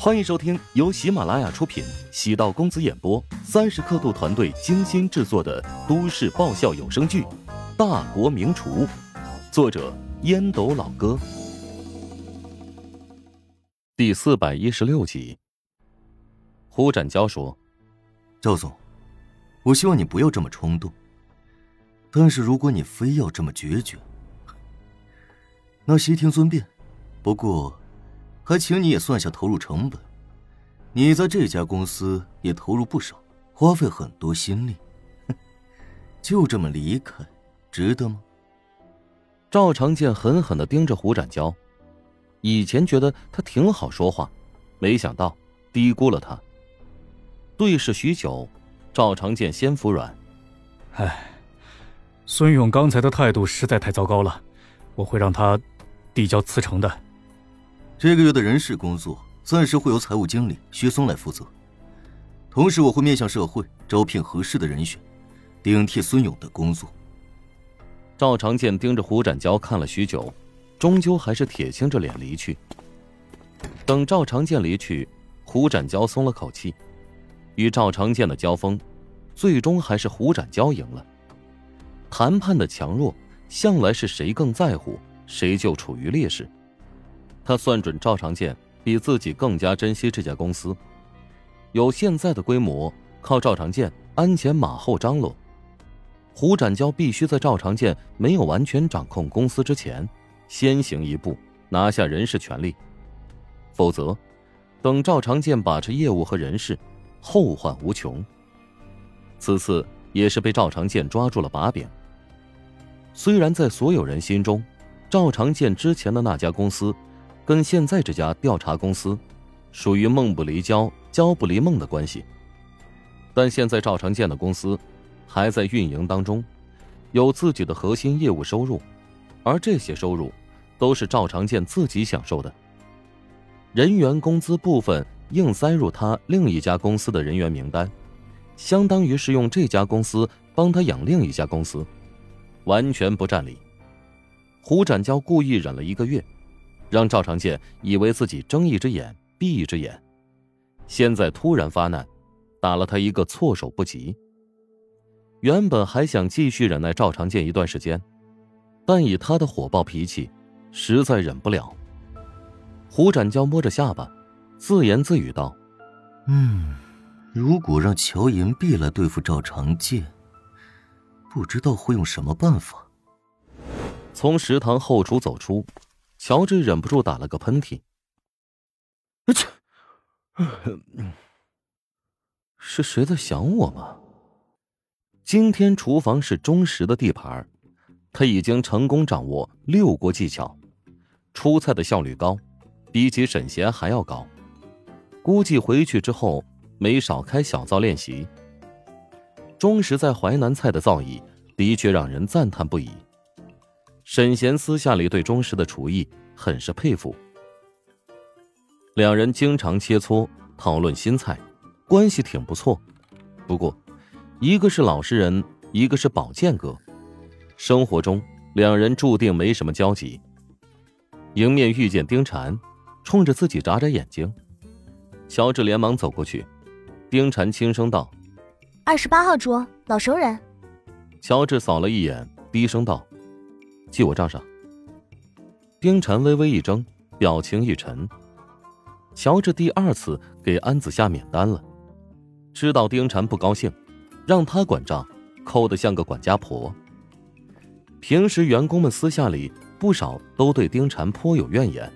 欢迎收听由喜马拉雅出品、喜道公子演播、三十刻度团队精心制作的都市爆笑有声剧《大国名厨》，作者烟斗老哥，第四百一十六集。胡展娇说：“赵总，我希望你不要这么冲动。但是如果你非要这么决绝，那悉听尊便。不过……”还请你也算下投入成本，你在这家公司也投入不少，花费很多心力，就这么离开，值得吗？赵长健狠狠的盯着胡展娇，以前觉得他挺好说话，没想到低估了他。对视许久，赵长健先服软：“哎，孙勇刚才的态度实在太糟糕了，我会让他递交辞呈的。”这个月的人事工作暂时会由财务经理薛松来负责，同时我会面向社会招聘合适的人选，顶替孙勇的工作。赵长健盯着胡展娇看了许久，终究还是铁青着脸离去。等赵长健离去，胡展娇松了口气。与赵长健的交锋，最终还是胡展娇赢了。谈判的强弱，向来是谁更在乎，谁就处于劣势。他算准赵长健比自己更加珍惜这家公司，有现在的规模，靠赵长健鞍前马后张罗。胡展娇必须在赵长健没有完全掌控公司之前，先行一步拿下人事权力，否则，等赵长健把持业务和人事，后患无穷。此次也是被赵长健抓住了把柄。虽然在所有人心中，赵长健之前的那家公司。跟现在这家调查公司，属于梦不离焦、焦不离梦的关系。但现在赵长健的公司还在运营当中，有自己的核心业务收入，而这些收入都是赵长健自己享受的。人员工资部分硬塞入他另一家公司的人员名单，相当于是用这家公司帮他养另一家公司，完全不占理。胡展娇故意忍了一个月。让赵长健以为自己睁一只眼闭一只眼，现在突然发难，打了他一个措手不及。原本还想继续忍耐赵长健一段时间，但以他的火爆脾气，实在忍不了。胡展娇摸着下巴，自言自语道：“嗯，如果让乔银碧来对付赵长健，不知道会用什么办法。”从食堂后厨走出。乔治忍不住打了个喷嚏。切，是谁在想我吗？今天厨房是钟石的地盘，他已经成功掌握六锅技巧，出菜的效率高，比起沈贤还要高。估计回去之后没少开小灶练习。钟石在淮南菜的造诣的确让人赞叹不已。沈贤私下里对钟石的厨艺很是佩服，两人经常切磋讨论新菜，关系挺不错。不过，一个是老实人，一个是宝剑哥，生活中两人注定没什么交集。迎面遇见丁婵，冲着自己眨眨眼睛，乔治连忙走过去。丁婵轻声道：“二十八号桌，老熟人。”乔治扫了一眼，低声道。记我账上。丁晨微微一怔，表情一沉。乔治第二次给安子夏免单了，知道丁晨不高兴，让他管账，抠得像个管家婆。平时员工们私下里不少都对丁晨颇有怨言，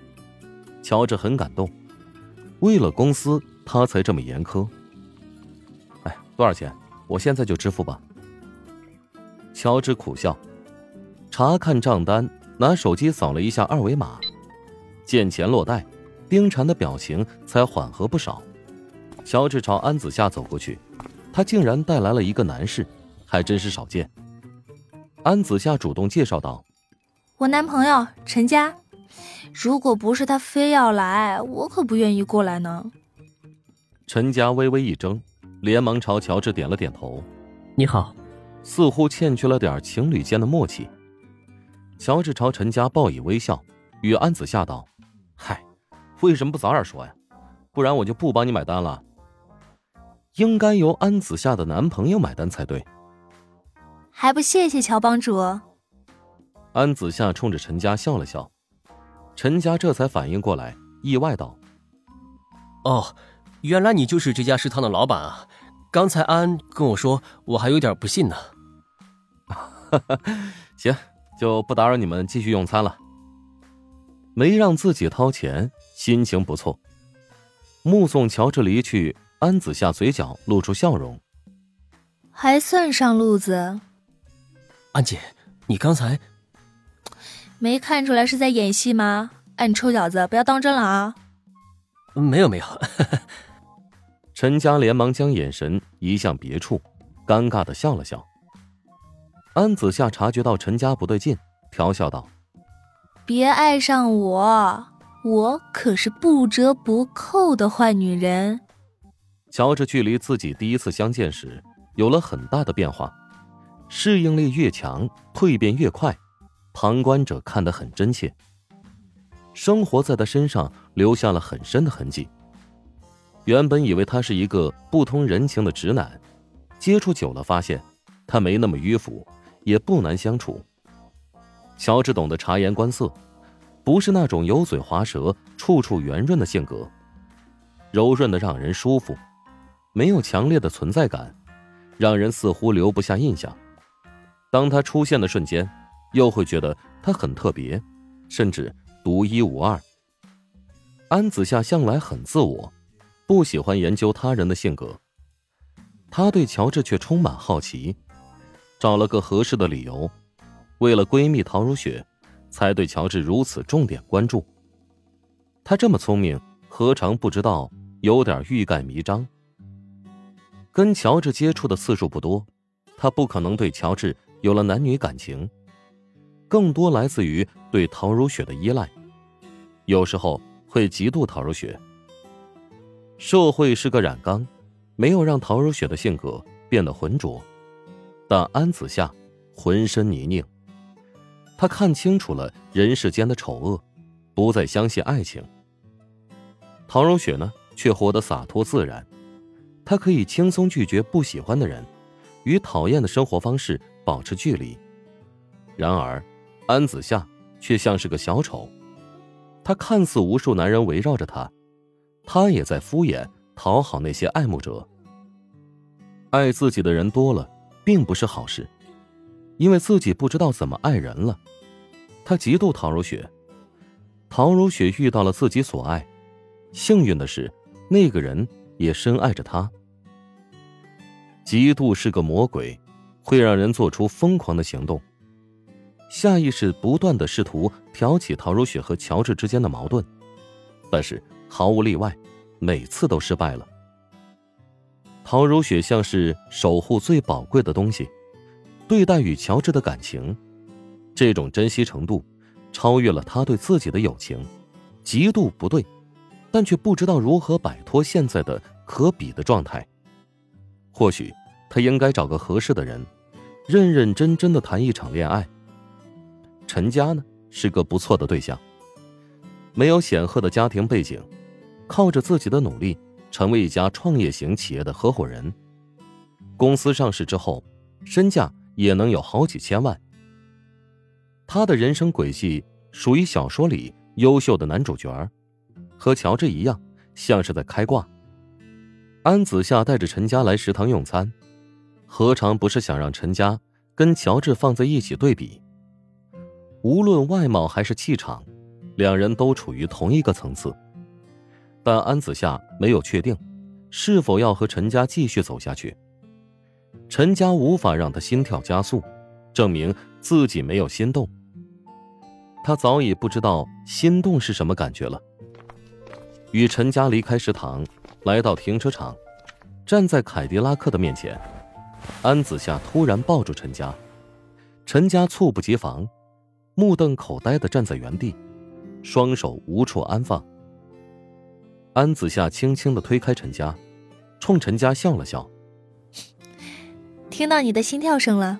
乔治很感动。为了公司，他才这么严苛。哎，多少钱？我现在就支付吧。乔治苦笑。查看账单，拿手机扫了一下二维码，见钱落袋，丁婵的表情才缓和不少。乔治朝安子夏走过去，他竟然带来了一个男士，还真是少见。安子夏主动介绍道：“我男朋友陈佳，如果不是他非要来，我可不愿意过来呢。”陈佳微微一怔，连忙朝乔治点了点头：“你好。”似乎欠缺了点情侣间的默契。乔治朝陈家报以微笑，与安子夏道：“嗨，为什么不早点说呀？不然我就不帮你买单了。应该由安子夏的男朋友买单才对。还不谢谢乔帮主。安子夏冲着陈家笑了笑，陈家这才反应过来，意外道：“哦，原来你就是这家食堂的老板啊！刚才安跟我说，我还有点不信呢。”哈哈行，就不打扰你们继续用餐了。没让自己掏钱，心情不错。目送乔治离去，安子夏嘴角露出笑容，还算上路子。安姐，你刚才没看出来是在演戏吗？哎，你臭小子，不要当真了啊！没有没有。陈家连忙将眼神移向别处，尴尬的笑了笑。安子夏察觉到陈家不对劲，调笑道：“别爱上我，我可是不折不扣的坏女人。”乔治距离自己第一次相见时有了很大的变化。适应力越强，蜕变越快，旁观者看得很真切。生活在他身上留下了很深的痕迹。原本以为他是一个不通人情的直男，接触久了发现他没那么迂腐，也不难相处。乔治懂得察言观色，不是那种油嘴滑舌、处处圆润的性格，柔润的让人舒服，没有强烈的存在感，让人似乎留不下印象。当他出现的瞬间，又会觉得他很特别，甚至独一无二。安子夏向来很自我，不喜欢研究他人的性格。他对乔治却充满好奇，找了个合适的理由，为了闺蜜陶如雪，才对乔治如此重点关注。他这么聪明，何尝不知道有点欲盖弥彰？跟乔治接触的次数不多，他不可能对乔治。有了男女感情，更多来自于对陶如雪的依赖，有时候会嫉妒陶如雪。社会是个染缸，没有让陶如雪的性格变得浑浊，但安子夏浑身泥泞。他看清楚了人世间的丑恶，不再相信爱情。陶如雪呢，却活得洒脱自然，她可以轻松拒绝不喜欢的人，与讨厌的生活方式。保持距离。然而，安子夏却像是个小丑，他看似无数男人围绕着他，他也在敷衍讨好那些爱慕者。爱自己的人多了，并不是好事，因为自己不知道怎么爱人了。他嫉妒陶如雪，陶如雪遇到了自己所爱，幸运的是，那个人也深爱着他。嫉妒是个魔鬼。会让人做出疯狂的行动，下意识不断的试图挑起陶如雪和乔治之间的矛盾，但是毫无例外，每次都失败了。陶如雪像是守护最宝贵的东西，对待与乔治的感情，这种珍惜程度，超越了他对自己的友情。极度不对，但却不知道如何摆脱现在的可比的状态。或许。他应该找个合适的人，认认真真的谈一场恋爱。陈家呢是个不错的对象，没有显赫的家庭背景，靠着自己的努力成为一家创业型企业的合伙人。公司上市之后，身价也能有好几千万。他的人生轨迹属于小说里优秀的男主角，和乔治一样，像是在开挂。安子夏带着陈家来食堂用餐。何尝不是想让陈家跟乔治放在一起对比？无论外貌还是气场，两人都处于同一个层次。但安子夏没有确定是否要和陈家继续走下去。陈家无法让他心跳加速，证明自己没有心动。他早已不知道心动是什么感觉了。与陈家离开食堂，来到停车场，站在凯迪拉克的面前。安子夏突然抱住陈家，陈家猝不及防，目瞪口呆的站在原地，双手无处安放。安子夏轻轻的推开陈家，冲陈家笑了笑：“听到你的心跳声了，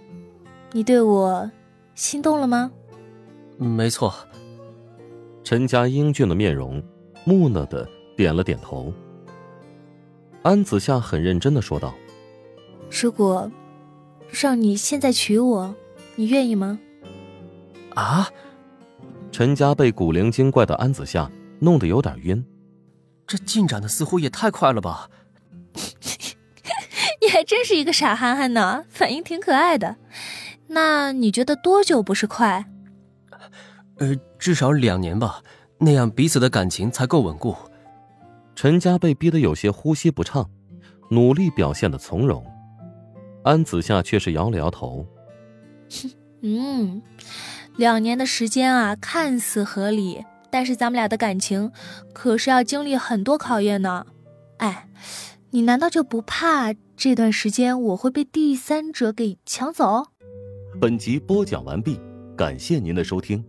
你对我心动了吗？”“没错。”陈家英俊的面容木讷的点了点头。安子夏很认真的说道：“如果让你现在娶我，你愿意吗？”啊！陈家被古灵精怪的安子夏弄得有点晕，这进展的似乎也太快了吧！你还真是一个傻憨憨呢，反应挺可爱的。那你觉得多久不是快？呃，至少两年吧，那样彼此的感情才够稳固。陈家被逼得有些呼吸不畅，努力表现的从容。安子夏却是摇了摇头。嗯。两年的时间啊，看似合理，但是咱们俩的感情可是要经历很多考验呢。哎，你难道就不怕这段时间我会被第三者给抢走？本集播讲完毕，感谢您的收听。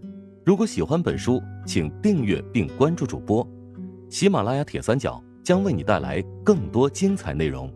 如果喜欢本书，请订阅并关注主播。喜马拉雅铁三角将为你带来更多精彩内容。